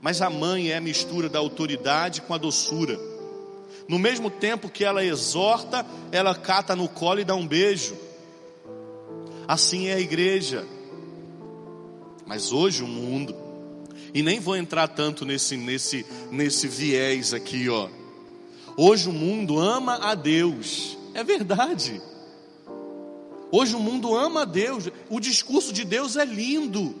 Mas a mãe é a mistura da autoridade com a doçura. No mesmo tempo que ela exorta, ela cata no colo e dá um beijo. Assim é a igreja. Mas hoje o mundo, e nem vou entrar tanto nesse nesse nesse viés aqui, ó. Hoje o mundo ama a Deus. É verdade. Hoje o mundo ama Deus. O discurso de Deus é lindo.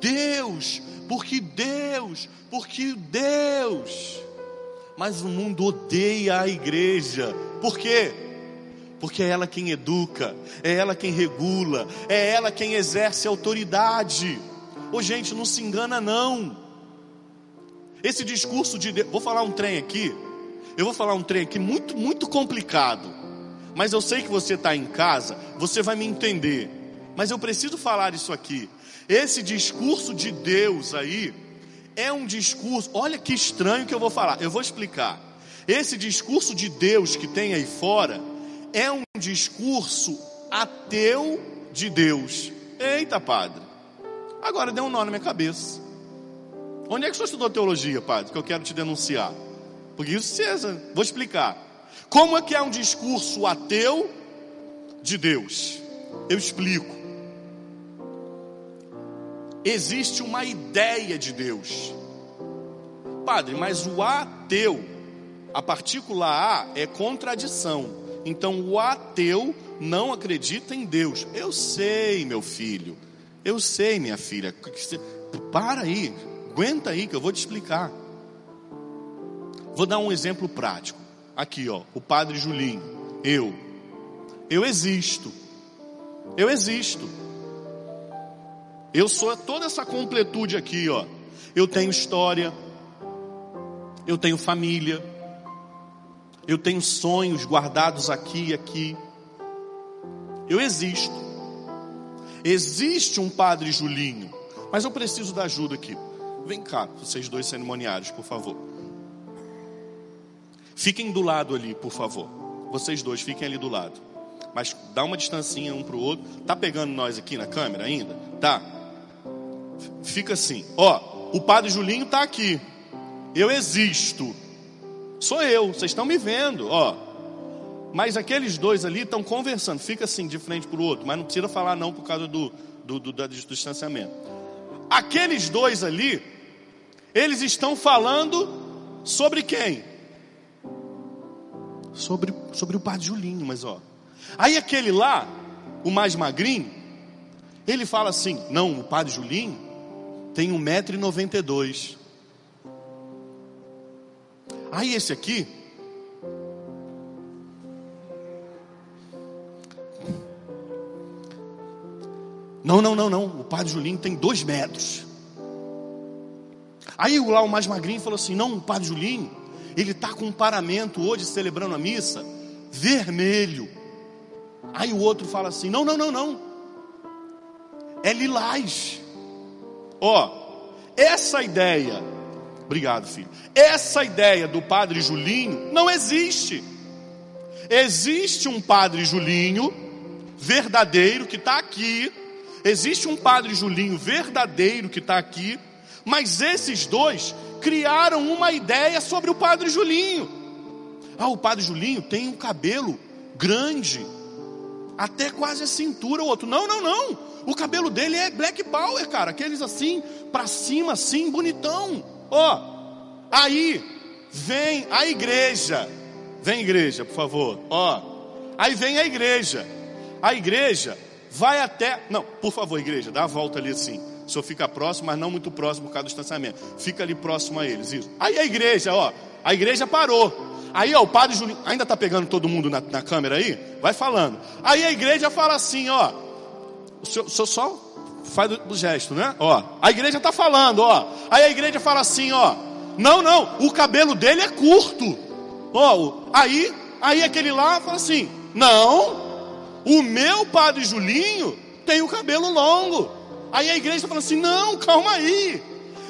Deus, porque Deus, porque Deus. Mas o mundo odeia a igreja. Por quê? Porque é ela quem educa, é ela quem regula, é ela quem exerce autoridade. Ô gente, não se engana não. Esse discurso de Deus, vou falar um trem aqui. Eu vou falar um trem aqui muito, muito complicado. Mas eu sei que você está em casa, você vai me entender. Mas eu preciso falar isso aqui. Esse discurso de Deus aí é um discurso. Olha que estranho que eu vou falar. Eu vou explicar. Esse discurso de Deus que tem aí fora é um discurso ateu de Deus. Eita, padre. Agora deu um nó na minha cabeça. Onde é que você estudou teologia, padre? Que eu quero te denunciar. Porque isso, César, vou explicar. Como é que é um discurso ateu de Deus? Eu explico. Existe uma ideia de Deus. Padre, mas o ateu, a partícula A é contradição. Então o ateu não acredita em Deus. Eu sei, meu filho. Eu sei, minha filha. Para aí, aguenta aí que eu vou te explicar. Vou dar um exemplo prático. Aqui, ó, o padre Julinho, eu. Eu existo. Eu existo. Eu sou toda essa completude aqui, ó. Eu tenho história. Eu tenho família. Eu tenho sonhos guardados aqui e aqui. Eu existo. Existe um padre Julinho, mas eu preciso da ajuda aqui. Vem cá, vocês dois cerimoniários, por favor. Fiquem do lado ali, por favor. Vocês dois, fiquem ali do lado. Mas dá uma distancinha um para o outro. Tá pegando nós aqui na câmera ainda? Tá. Fica assim. Ó, o padre Julinho tá aqui. Eu existo. Sou eu. Vocês estão me vendo, ó. Mas aqueles dois ali estão conversando. Fica assim, de frente para o outro. Mas não precisa falar não por causa do, do, do, do distanciamento. Aqueles dois ali, eles estão falando sobre quem? Sobre, sobre o padre Julinho, mas ó. Aí aquele lá, o mais magrinho, ele fala assim: não, o padre Julinho tem 1,92m. Aí esse aqui, Não, não, não, não. O padre Julinho tem dois metros. Aí lá o mais magrinho falou assim: não, o padre Julinho ele está com um paramento hoje celebrando a missa vermelho. Aí o outro fala assim: não, não, não, não. É lilás. Ó, essa ideia, obrigado filho. Essa ideia do padre Julinho não existe. Existe um padre Julinho verdadeiro que está aqui. Existe um padre Julinho verdadeiro que está aqui. Mas esses dois criaram uma ideia sobre o padre Julinho. Ah, o padre Julinho tem um cabelo grande, até quase a cintura. O outro, não, não, não. O cabelo dele é black power, cara. Aqueles assim, para cima, assim, bonitão. Ó, oh, aí vem a igreja. Vem igreja, por favor. Ó, oh, aí vem a igreja. A igreja vai até. Não, por favor, igreja, dá a volta ali assim. O senhor fica próximo, mas não muito próximo por causa do distanciamento. Fica ali próximo a eles. Isso. Aí a igreja, ó. A igreja parou. Aí, ó, o padre Julinho. Ainda tá pegando todo mundo na, na câmera aí? Vai falando. Aí a igreja fala assim, ó. O senhor, o senhor só faz o, gesto, né? Ó. A igreja tá falando, ó. Aí a igreja fala assim, ó. Não, não. O cabelo dele é curto. Ó. Aí, aí aquele lá fala assim. Não. O meu padre Julinho tem o cabelo longo. Aí a igreja falando assim: não, calma aí.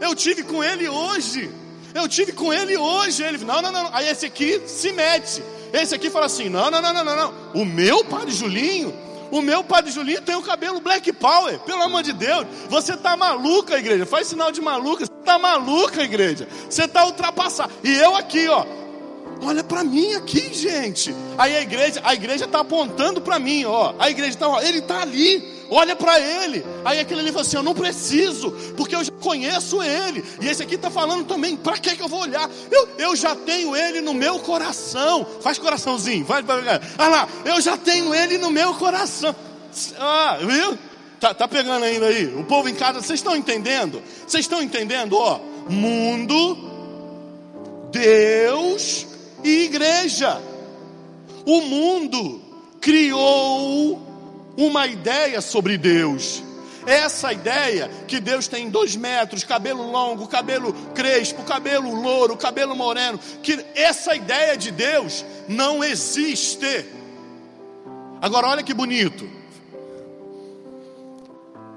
Eu tive com ele hoje. Eu tive com ele hoje. Ele, não, não, não. Aí esse aqui se mete. Esse aqui fala assim: não, não, não, não, não, não. O meu padre Julinho, O meu padre Julinho tem o cabelo Black Power, pelo amor de Deus. Você está maluca, igreja. Faz sinal de maluca. Você está maluca, igreja. Você está ultrapassado. E eu aqui, ó. Olha para mim aqui, gente. Aí a igreja, a igreja está apontando para mim, ó. A igreja está, ele está ali olha para ele. Aí aquele ali fala assim: Eu não preciso, porque eu já conheço ele. E esse aqui está falando também: Para que, eu vou olhar? Eu, eu já tenho ele no meu coração. Faz coraçãozinho, vai, vai, vai. Ah lá, eu já tenho ele no meu coração. Ah, viu? Tá, tá pegando ainda aí? O povo em casa, vocês estão entendendo? Vocês estão entendendo? Ó, mundo, Deus e igreja. O mundo criou uma ideia sobre Deus. Essa ideia que Deus tem dois metros, cabelo longo, cabelo crespo, cabelo louro, cabelo moreno, que essa ideia de Deus não existe. Agora olha que bonito.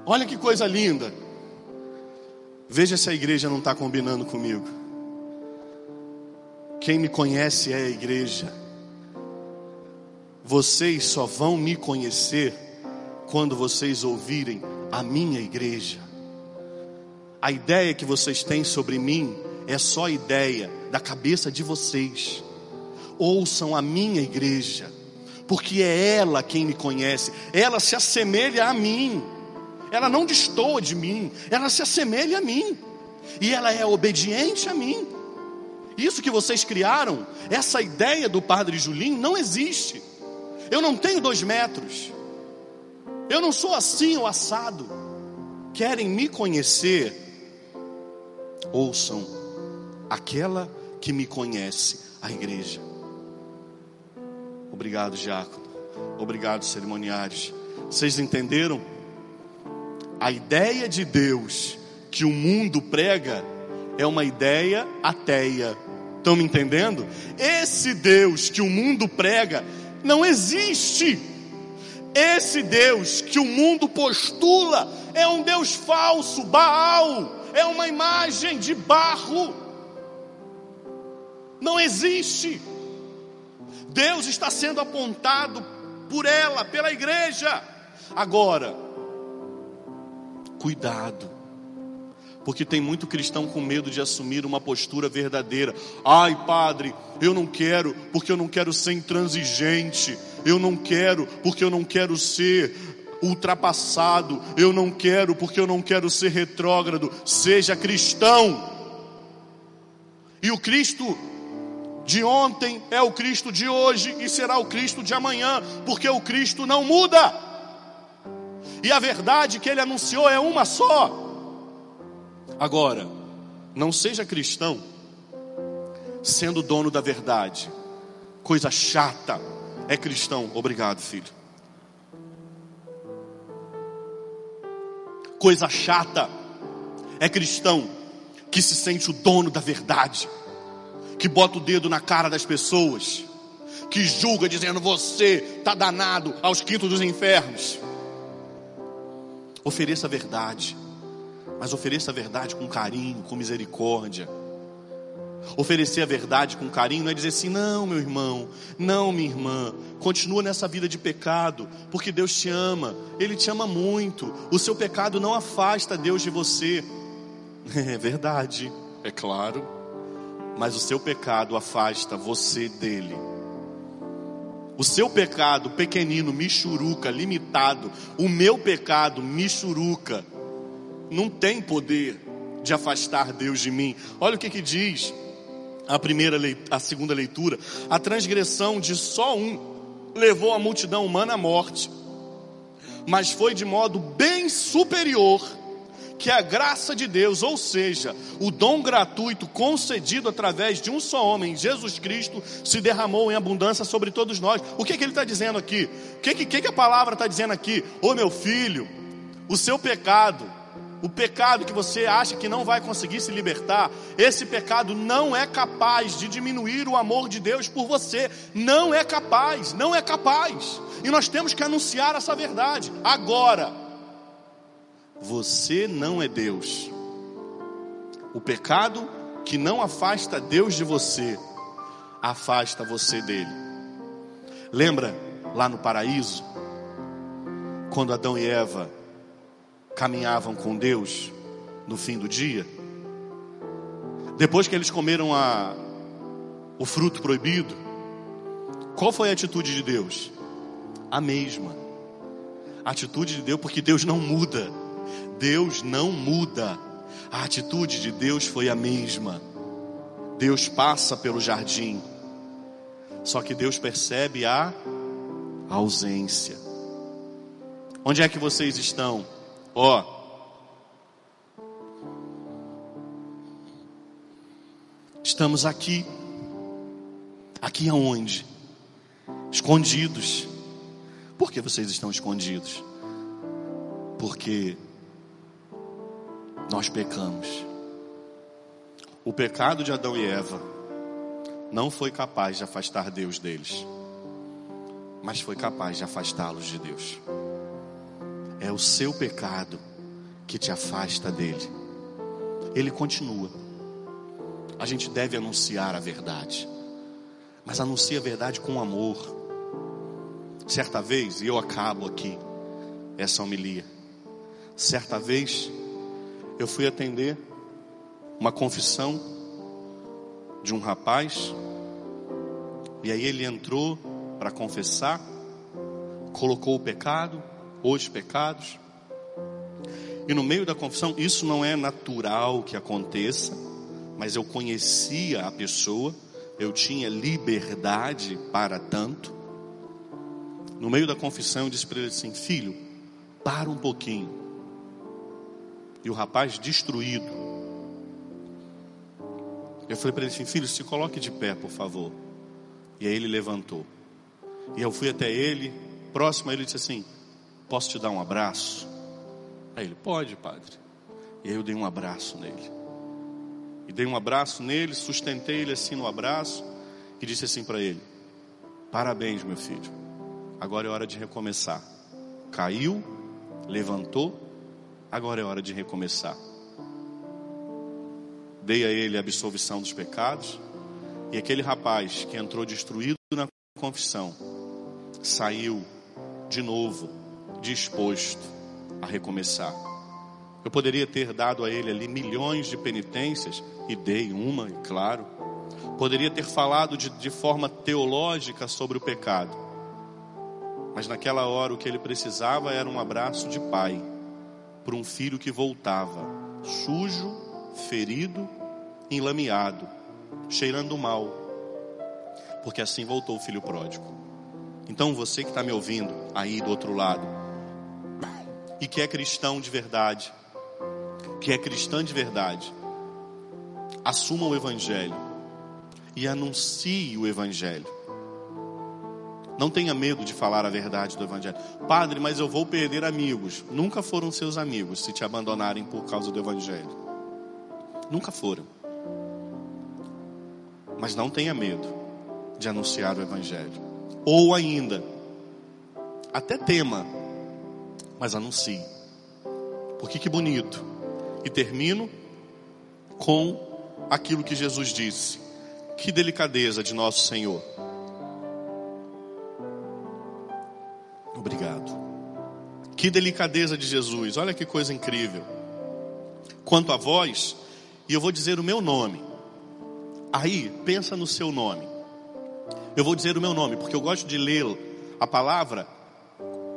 Olha que coisa linda. Veja se a igreja não está combinando comigo. Quem me conhece é a igreja. Vocês só vão me conhecer quando vocês ouvirem a minha igreja. A ideia que vocês têm sobre mim é só ideia da cabeça de vocês. Ouçam a minha igreja, porque é ela quem me conhece, ela se assemelha a mim, ela não destoa de mim, ela se assemelha a mim, e ela é obediente a mim. Isso que vocês criaram, essa ideia do Padre Julinho não existe. Eu não tenho dois metros, eu não sou assim ou assado. Querem me conhecer? Ouçam aquela que me conhece, a igreja. Obrigado, Diácono. Obrigado, cerimoniários. Vocês entenderam? A ideia de Deus que o mundo prega é uma ideia ateia. Estão me entendendo? Esse Deus que o mundo prega não existe. Esse Deus que o mundo postula é um Deus falso, Baal, é uma imagem de barro. Não existe. Deus está sendo apontado por ela, pela igreja. Agora, cuidado, porque tem muito cristão com medo de assumir uma postura verdadeira. Ai, padre, eu não quero, porque eu não quero ser intransigente eu não quero porque eu não quero ser ultrapassado, eu não quero porque eu não quero ser retrógrado. Seja cristão. E o Cristo de ontem é o Cristo de hoje e será o Cristo de amanhã, porque o Cristo não muda. E a verdade que ele anunciou é uma só. Agora, não seja cristão sendo dono da verdade. Coisa chata é cristão. Obrigado, filho. Coisa chata é cristão que se sente o dono da verdade, que bota o dedo na cara das pessoas, que julga dizendo você está danado aos quintos dos infernos. Ofereça a verdade, mas ofereça a verdade com carinho, com misericórdia Oferecer a verdade com carinho não é dizer assim: não, meu irmão, não, minha irmã, continua nessa vida de pecado, porque Deus te ama, Ele te ama muito. O seu pecado não afasta Deus de você. É verdade, é claro, mas o seu pecado afasta você dele. O seu pecado pequenino, michuruca, limitado, o meu pecado, michuruca, não tem poder de afastar Deus de mim. Olha o que que diz a primeira, a segunda leitura, a transgressão de só um levou a multidão humana à morte, mas foi de modo bem superior que a graça de Deus, ou seja, o dom gratuito concedido através de um só homem, Jesus Cristo, se derramou em abundância sobre todos nós. O que, que ele está dizendo aqui? O que, que, que a palavra está dizendo aqui? Ô oh, meu filho, o seu pecado o pecado que você acha que não vai conseguir se libertar, esse pecado não é capaz de diminuir o amor de Deus por você. Não é capaz, não é capaz. E nós temos que anunciar essa verdade. Agora, você não é Deus. O pecado que não afasta Deus de você, afasta você dele. Lembra lá no paraíso? quando Adão e Eva caminhavam com Deus no fim do dia? Depois que eles comeram a, o fruto proibido, qual foi a atitude de Deus? A mesma. A atitude de Deus, porque Deus não muda. Deus não muda. A atitude de Deus foi a mesma. Deus passa pelo jardim. Só que Deus percebe a ausência. Onde é que vocês estão? Ó. Estamos aqui. Aqui aonde? Escondidos. Por que vocês estão escondidos? Porque nós pecamos. O pecado de Adão e Eva não foi capaz de afastar Deus deles, mas foi capaz de afastá-los de Deus. É o seu pecado que te afasta dele. Ele continua. A gente deve anunciar a verdade, mas anuncia a verdade com amor. Certa vez, e eu acabo aqui essa homilia. Certa vez, eu fui atender uma confissão de um rapaz, e aí ele entrou para confessar, colocou o pecado, os pecados, e no meio da confissão, isso não é natural que aconteça, mas eu conhecia a pessoa, eu tinha liberdade para tanto. No meio da confissão, eu disse para ele assim: Filho, para um pouquinho. E o rapaz destruído, eu falei para ele assim: Filho, se coloque de pé, por favor. E aí ele levantou. E eu fui até ele, próximo a ele, disse assim: Posso te dar um abraço? Aí ele: Pode, padre. E aí eu dei um abraço nele. E dei um abraço nele, sustentei ele assim no abraço e disse assim para ele: Parabéns, meu filho. Agora é hora de recomeçar. Caiu, levantou, agora é hora de recomeçar. Dei a ele a absolvição dos pecados, e aquele rapaz que entrou destruído na confissão saiu de novo disposto a recomeçar. Eu poderia ter dado a ele ali milhões de penitências, e dei uma, claro. Poderia ter falado de, de forma teológica sobre o pecado, mas naquela hora o que ele precisava era um abraço de pai para um filho que voltava, sujo, ferido, enlameado, cheirando mal, porque assim voltou o filho pródigo. Então você que está me ouvindo aí do outro lado, e que é cristão de verdade, que é cristã de verdade, assuma o Evangelho e anuncie o Evangelho. Não tenha medo de falar a verdade do Evangelho. Padre, mas eu vou perder amigos. Nunca foram seus amigos se te abandonarem por causa do Evangelho. Nunca foram. Mas não tenha medo de anunciar o Evangelho. Ou ainda, até tema, mas anuncie. Porque que bonito. E termino com aquilo que Jesus disse. Que delicadeza de nosso Senhor. Obrigado. Que delicadeza de Jesus. Olha que coisa incrível. Quanto a vós, e eu vou dizer o meu nome. Aí, pensa no seu nome. Eu vou dizer o meu nome, porque eu gosto de ler a palavra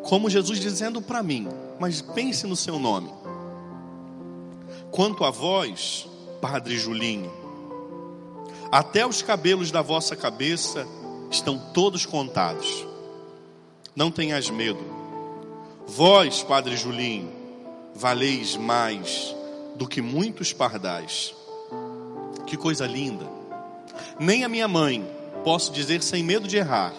como Jesus dizendo para mim, mas pense no seu nome. Quanto a vós, Padre Julinho, até os cabelos da vossa cabeça estão todos contados. Não tenhas medo. Vós, Padre Julinho, valeis mais do que muitos pardais. Que coisa linda. Nem a minha mãe, posso dizer sem medo de errar,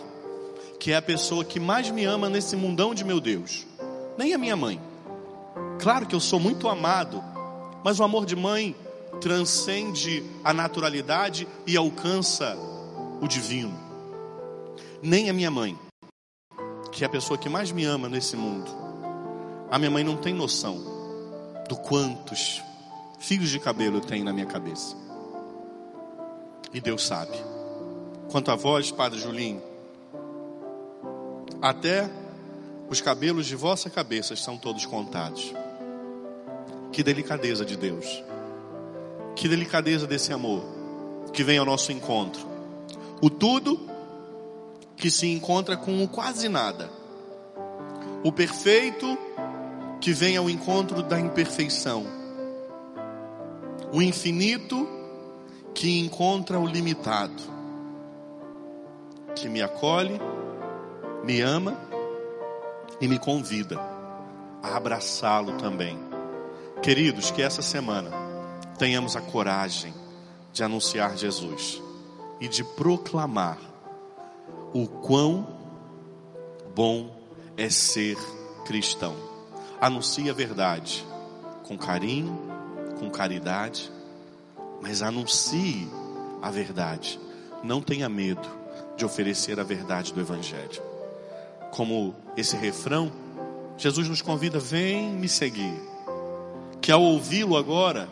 que é a pessoa que mais me ama nesse mundão de meu Deus. Nem a minha mãe. Claro que eu sou muito amado, mas o amor de mãe transcende a naturalidade e alcança o divino. Nem a minha mãe que é a pessoa que mais me ama nesse mundo, a minha mãe não tem noção do quantos fios de cabelo tem na minha cabeça. E Deus sabe. Quanto a vós, Padre Julinho, até Os cabelos de vossa cabeça são todos contados. Que delicadeza de Deus. Que delicadeza desse amor que vem ao nosso encontro. O tudo que se encontra com o quase nada. O perfeito que vem ao encontro da imperfeição. O infinito que encontra o limitado. Que me acolhe, me ama e me convida a abraçá-lo também. Queridos, que essa semana tenhamos a coragem de anunciar Jesus e de proclamar o quão bom é ser cristão. Anuncie a verdade com carinho, com caridade, mas anuncie a verdade. Não tenha medo de oferecer a verdade do Evangelho como esse refrão, Jesus nos convida: vem me seguir. Que ao ouvi-lo agora,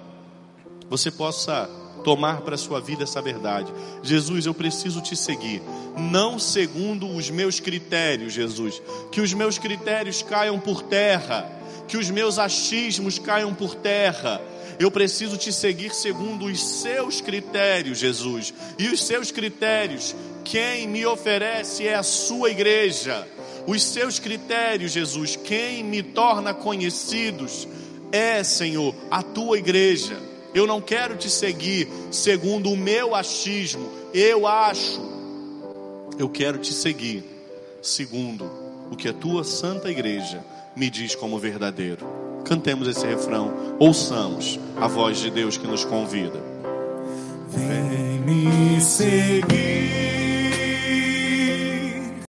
você possa tomar para a sua vida essa verdade. Jesus, eu preciso te seguir, não segundo os meus critérios, Jesus. Que os meus critérios caiam por terra, que os meus achismos caiam por terra. Eu preciso te seguir segundo os seus critérios, Jesus. E os seus critérios, quem me oferece é a sua igreja os seus critérios, Jesus, quem me torna conhecidos é, Senhor, a tua igreja. Eu não quero te seguir segundo o meu achismo, eu acho. Eu quero te seguir segundo o que a tua santa igreja me diz como verdadeiro. Cantemos esse refrão, ouçamos a voz de Deus que nos convida. Vem me seguir.